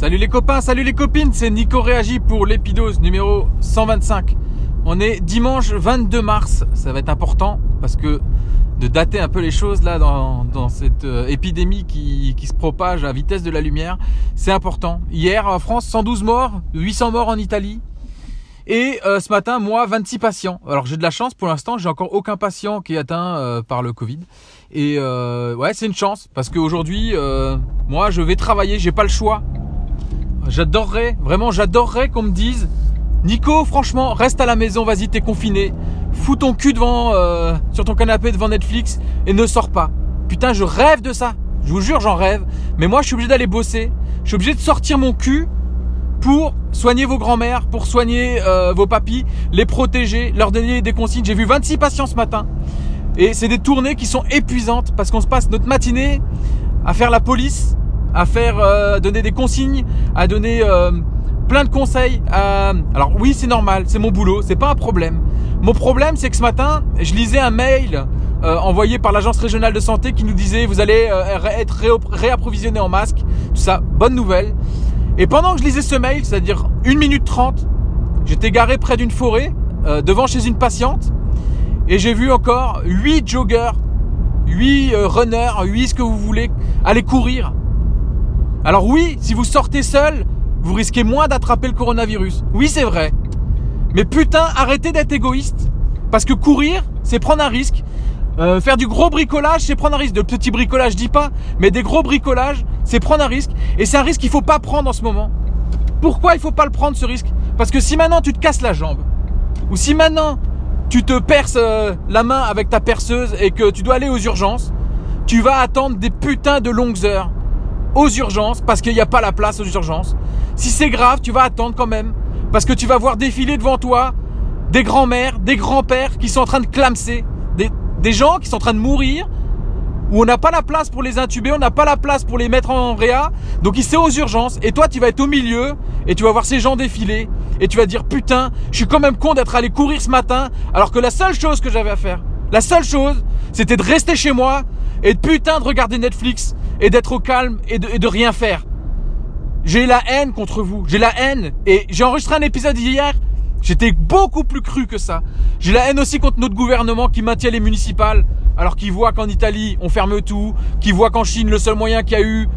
Salut les copains, salut les copines, c'est Nico Réagi pour l'épidose numéro 125. On est dimanche 22 mars, ça va être important parce que de dater un peu les choses là dans, cette euh, épidémie qui, se propage à vitesse de la lumière, c'est important. Hier en France, 112 morts, 800 morts en Italie. Et euh, ce matin, moi, 26 patients. Alors j'ai de la chance pour l'instant, j'ai encore aucun patient qui est atteint euh, par le Covid. Et ouais, c'est une chance parce qu'aujourd'hui, moi, je vais travailler, j'ai pas le choix. J'adorerais, vraiment, j'adorerais qu'on me dise Nico, franchement, reste à la maison, vas-y, t'es confiné. Fous ton cul devant, euh, sur ton canapé devant Netflix et ne sors pas. Putain, je rêve de ça. Je vous jure, j'en rêve. Mais moi, je suis obligé d'aller bosser. Je suis obligé de sortir mon cul pour soigner vos grands-mères, pour soigner euh, vos papis, les protéger, leur donner des consignes. J'ai vu 26 patients ce matin. Et c'est des tournées qui sont épuisantes parce qu'on se passe notre matinée à faire la police, à faire euh, donner des consignes, à donner euh, plein de conseils. Alors oui, c'est normal, c'est mon boulot, c'est pas un problème. Mon problème, c'est que ce matin, je lisais un mail euh, envoyé par l'agence régionale de santé qui nous disait vous allez être réapprovisionné en masques. Tout ça, bonne nouvelle. Et pendant que je lisais ce mail, c'est-à-dire 1 minute 30, j'étais garé près d'une forêt, devant chez une patiente, et j'ai vu encore 8 joggers, 8 runners, 8 ce que vous voulez, aller courir alors oui, si vous sortez seul, vous risquez moins d'attraper le coronavirus. Oui, c'est vrai. Mais putain, arrêtez d'être égoïste. Parce que courir, c'est prendre un risque. Euh, faire du gros bricolage, c'est prendre un risque. De petit bricolage, je dis pas, mais des gros bricolages, c'est prendre un risque. Et c'est un risque qu'il faut pas prendre en ce moment. Pourquoi il faut pas le prendre ce risque? Parce que si maintenant tu te casses la jambe, ou si maintenant tu te perces euh, la main avec ta perceuse et que tu dois aller aux urgences, tu vas attendre des putains de longues heures aux urgences parce qu'il n'y a pas la place aux urgences. Si c'est grave, tu vas attendre quand même parce que tu vas voir défiler devant toi des grands-mères, des grands-pères qui sont en train de clamser, des, des gens qui sont en train de mourir où on n'a pas la place pour les intuber, on n'a pas la place pour les mettre en réa, donc il c'est aux urgences, et toi tu vas être au milieu, et tu vas voir ces gens défiler, et tu vas dire putain, je suis quand même con d'être allé courir ce matin, alors que la seule chose que j'avais à faire, la seule chose, c'était de rester chez moi, et de putain de regarder Netflix, et d'être au calme et de, rien faire. J'ai la haine contre vous. J'ai la haine. Et j'ai enregistré un épisode hier. J'étais beaucoup plus cru que ça. J'ai la haine aussi contre notre gouvernement qui maintient les municipales alors qu'il voit qu'en Italie on ferme tout, qu'il voit qu'en Chine le seul moyen qu'il y a eu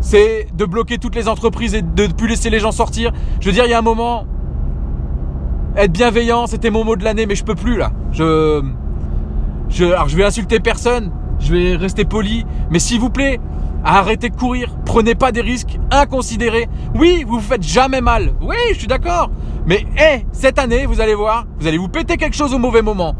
c'est de bloquer toutes les entreprises et de ne plus laisser les gens sortir. Je veux dire, il y a un moment, être bienveillant, c'était mon mot de l'année, mais je peux plus là. Je, je, alors je vais insulter personne, je vais rester poli, mais s'il vous plaît, arrêtez de courir, prenez pas des risques inconsidérés. Oui, vous vous faites jamais mal. Oui, je suis d'accord. Mais hé, cette année, vous allez voir, vous allez vous péter quelque chose au mauvais moment.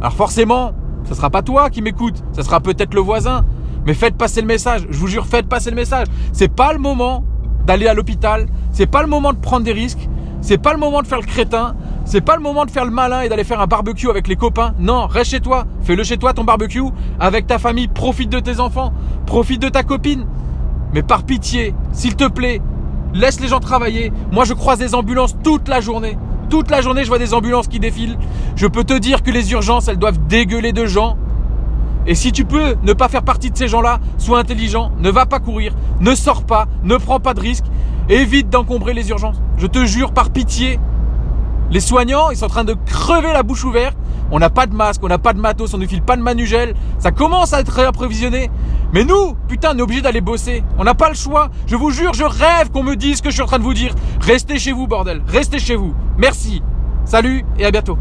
Alors forcément, ce sera pas toi qui m'écoute, ce sera peut-être le voisin. Mais faites passer le message, je vous jure, faites passer le message. C'est pas le moment d'aller à l'hôpital, c'est pas le moment de prendre des risques, c'est pas le moment de faire le crétin, c'est pas le moment de faire le malin et d'aller faire un barbecue avec les copains. Non, reste chez toi. Fais-le chez toi ton barbecue avec ta famille. Profite de tes enfants. Profite de ta copine. Mais par pitié, s'il te plaît, laisse les gens travailler. Moi, je croise des ambulances toute la journée. Toute la journée, je vois des ambulances qui défilent. Je peux te dire que les urgences, elles doivent dégueuler de gens. Et si tu peux ne pas faire partie de ces gens-là, sois intelligent, ne va pas courir, ne sors pas, ne prends pas de risques, évite d'encombrer les urgences. Je te jure par pitié, les soignants, ils sont en train de crever la bouche ouverte. On n'a pas de masque, on n'a pas de matos, on ne file pas de manugel. Ça commence à être réapprovisionné. Mais nous, putain, on est obligé d'aller bosser. On n'a pas le choix. Je vous jure, je rêve qu'on me dise ce que je suis en train de vous dire. Restez chez vous, bordel. Restez chez vous. Merci. Salut et à bientôt.